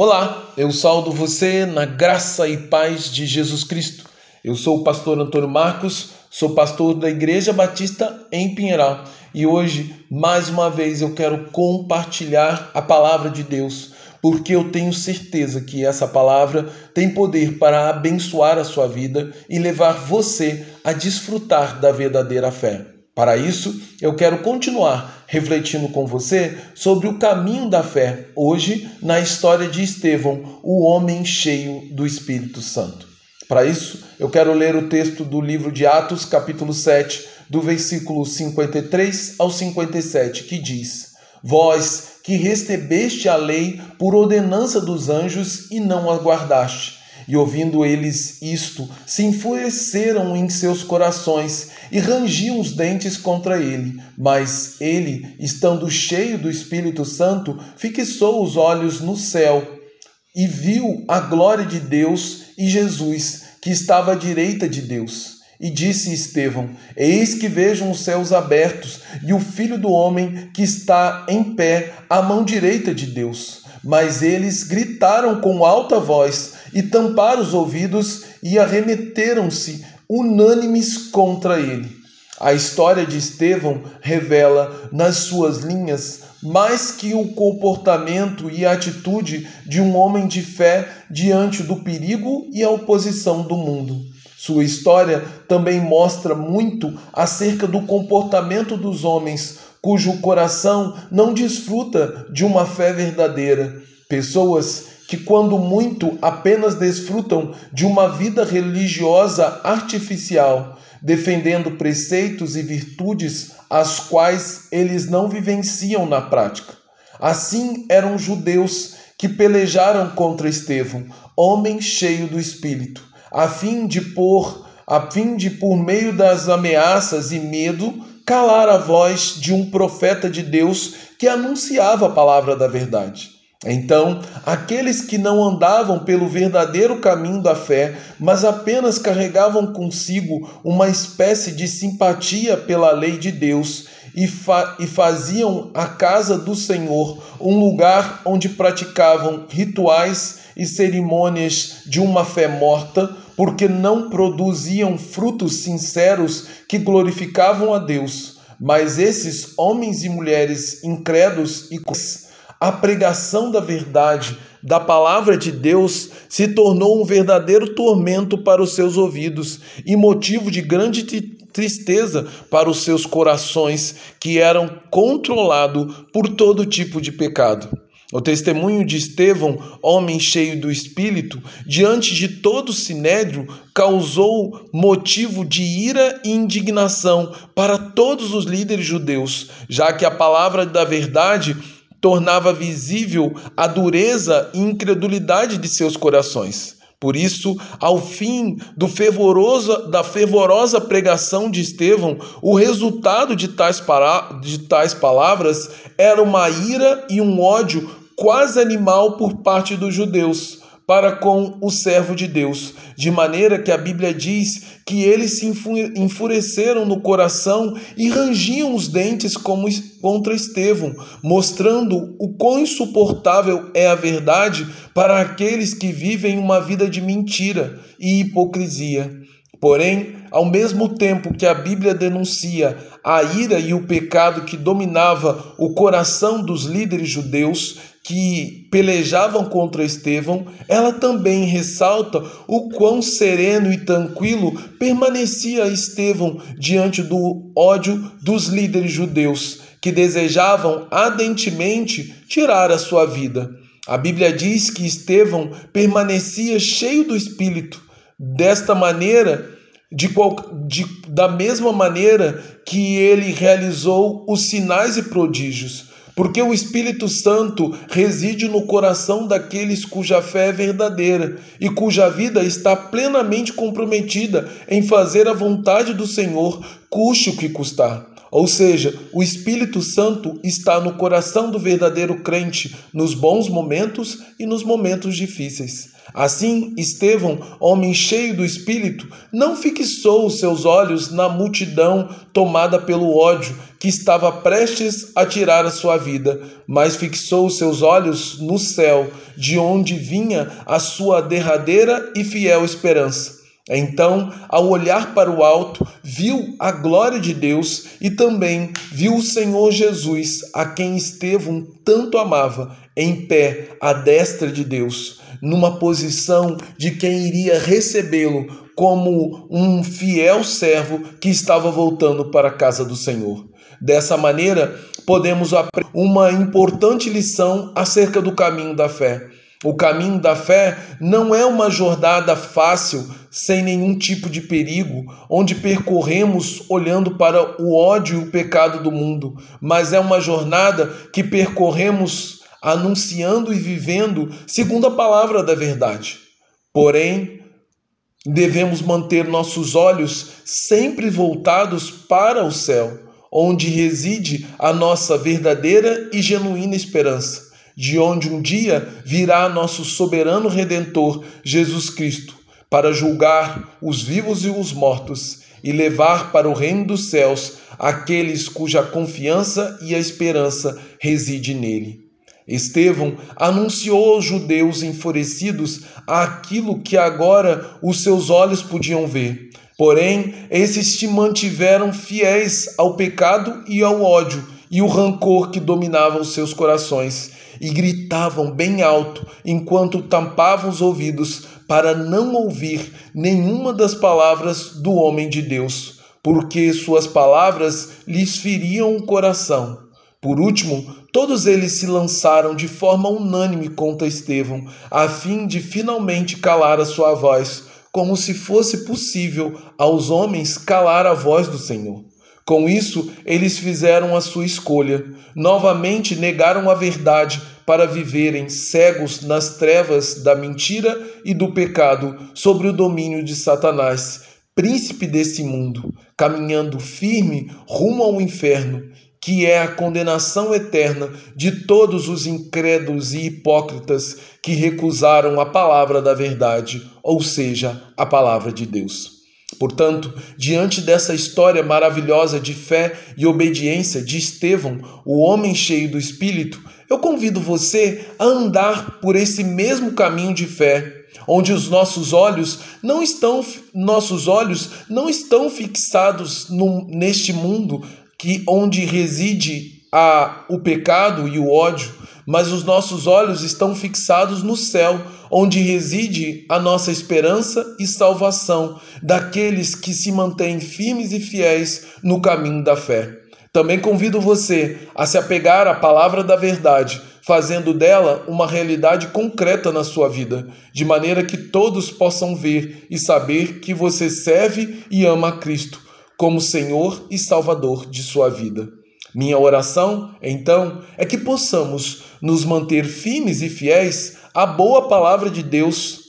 Olá, eu saldo você na graça e paz de Jesus Cristo. Eu sou o pastor Antônio Marcos, sou pastor da Igreja Batista em Pinheiral e hoje, mais uma vez, eu quero compartilhar a palavra de Deus, porque eu tenho certeza que essa palavra tem poder para abençoar a sua vida e levar você a desfrutar da verdadeira fé. Para isso, eu quero continuar refletindo com você sobre o caminho da fé, hoje na história de Estevão, o homem cheio do Espírito Santo. Para isso, eu quero ler o texto do livro de Atos, capítulo 7, do versículo 53 ao 57, que diz: Vós que recebeste a lei por ordenança dos anjos e não a guardaste e ouvindo eles isto, se enfureceram em seus corações e rangiam os dentes contra ele. Mas ele, estando cheio do Espírito Santo, fixou os olhos no céu e viu a glória de Deus e Jesus, que estava à direita de Deus. E disse Estevão: Eis que vejo os céus abertos e o Filho do Homem que está em pé à mão direita de Deus. Mas eles gritaram com alta voz e tamparam os ouvidos e arremeteram-se unânimes contra ele. A história de Estevão revela nas suas linhas mais que o comportamento e a atitude de um homem de fé diante do perigo e a oposição do mundo. Sua história também mostra muito acerca do comportamento dos homens cujo coração não desfruta de uma fé verdadeira, pessoas que, quando muito, apenas desfrutam de uma vida religiosa artificial, defendendo preceitos e virtudes as quais eles não vivenciam na prática. Assim eram judeus que pelejaram contra Estevão, homem cheio do espírito, a fim de pôr, a fim de por meio das ameaças e medo calar a voz de um profeta de Deus que anunciava a palavra da verdade. Então, aqueles que não andavam pelo verdadeiro caminho da fé, mas apenas carregavam consigo uma espécie de simpatia pela lei de Deus e, fa e faziam a casa do Senhor um lugar onde praticavam rituais e cerimônias de uma fé morta, porque não produziam frutos sinceros que glorificavam a Deus. Mas esses homens e mulheres incrédulos e a pregação da verdade, da palavra de Deus, se tornou um verdadeiro tormento para os seus ouvidos e motivo de grande tristeza para os seus corações, que eram controlados por todo tipo de pecado. O testemunho de Estevão, homem cheio do Espírito, diante de todo o sinédrio, causou motivo de ira e indignação para todos os líderes judeus, já que a palavra da verdade tornava visível a dureza e incredulidade de seus corações. Por isso, ao fim do fervoroso, da fervorosa pregação de Estevão, o resultado de tais, para, de tais palavras era uma ira e um ódio quase animal por parte dos judeus para com o servo de Deus, de maneira que a Bíblia diz que eles se enfureceram no coração e rangiam os dentes como contra Estevão, mostrando o quão insuportável é a verdade para aqueles que vivem uma vida de mentira e hipocrisia. Porém, ao mesmo tempo que a Bíblia denuncia a ira e o pecado que dominava o coração dos líderes judeus que pelejavam contra Estevão, ela também ressalta o quão sereno e tranquilo permanecia Estevão diante do ódio dos líderes judeus que desejavam ardentemente tirar a sua vida. A Bíblia diz que Estevão permanecia cheio do espírito Desta maneira, de, qual, de, da mesma maneira que ele realizou os sinais e prodígios, porque o Espírito Santo reside no coração daqueles cuja fé é verdadeira e cuja vida está plenamente comprometida em fazer a vontade do Senhor, custe o que custar. Ou seja, o Espírito Santo está no coração do verdadeiro crente nos bons momentos e nos momentos difíceis. Assim, Estevão, homem cheio do Espírito, não fixou os seus olhos na multidão tomada pelo ódio que estava prestes a tirar a sua vida, mas fixou os seus olhos no céu, de onde vinha a sua derradeira e fiel esperança. Então, ao olhar para o alto, viu a glória de Deus e também viu o Senhor Jesus, a quem Estevão tanto amava, em pé à destra de Deus, numa posição de quem iria recebê-lo como um fiel servo que estava voltando para a casa do Senhor. Dessa maneira, podemos aprender uma importante lição acerca do caminho da fé. O caminho da fé não é uma jornada fácil, sem nenhum tipo de perigo, onde percorremos olhando para o ódio e o pecado do mundo, mas é uma jornada que percorremos anunciando e vivendo segundo a palavra da verdade. Porém, devemos manter nossos olhos sempre voltados para o céu, onde reside a nossa verdadeira e genuína esperança de onde um dia virá nosso soberano redentor, Jesus Cristo, para julgar os vivos e os mortos e levar para o reino dos céus aqueles cuja confiança e a esperança reside nele. Estevão anunciou aos judeus enfurecidos aquilo que agora os seus olhos podiam ver. Porém, esses se mantiveram fiéis ao pecado e ao ódio e o rancor que dominava os seus corações e gritavam bem alto enquanto tampavam os ouvidos para não ouvir nenhuma das palavras do homem de Deus, porque suas palavras lhes feriam o coração. Por último, todos eles se lançaram de forma unânime contra Estevão, a fim de finalmente calar a sua voz, como se fosse possível aos homens calar a voz do Senhor. Com isso, eles fizeram a sua escolha. Novamente negaram a verdade para viverem cegos nas trevas da mentira e do pecado, sobre o domínio de Satanás, príncipe desse mundo, caminhando firme rumo ao inferno, que é a condenação eterna de todos os incrédulos e hipócritas que recusaram a palavra da verdade, ou seja, a palavra de Deus. Portanto, diante dessa história maravilhosa de fé e obediência de Estevão, o homem cheio do Espírito, eu convido você a andar por esse mesmo caminho de fé, onde os nossos olhos não estão nossos olhos não estão fixados no, neste mundo que onde reside a, o pecado e o ódio, mas os nossos olhos estão fixados no céu, onde reside a nossa esperança e salvação daqueles que se mantêm firmes e fiéis no caminho da fé. Também convido você a se apegar à palavra da verdade, fazendo dela uma realidade concreta na sua vida, de maneira que todos possam ver e saber que você serve e ama a Cristo como Senhor e Salvador de sua vida. Minha oração, então, é que possamos nos manter firmes e fiéis à boa palavra de Deus,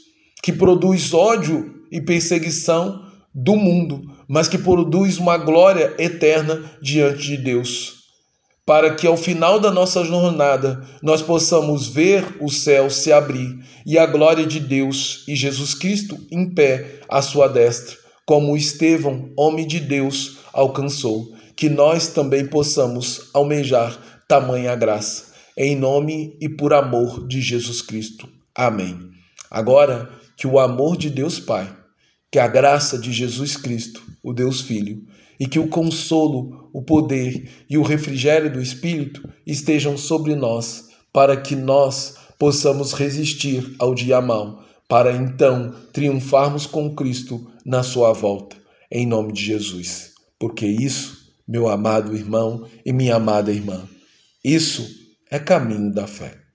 que produz ódio e perseguição do mundo, mas que produz uma glória eterna diante de Deus. Para que ao final da nossa jornada nós possamos ver o céu se abrir e a glória de Deus e Jesus Cristo em pé à sua destra, como Estevão, homem de Deus, alcançou que nós também possamos almejar tamanha graça. Em nome e por amor de Jesus Cristo. Amém. Agora, que o amor de Deus Pai, que a graça de Jesus Cristo, o Deus Filho, e que o consolo, o poder e o refrigério do Espírito estejam sobre nós, para que nós possamos resistir ao dia mau, para então triunfarmos com Cristo na sua volta. Em nome de Jesus. Porque isso meu amado irmão e minha amada irmã. Isso é caminho da fé.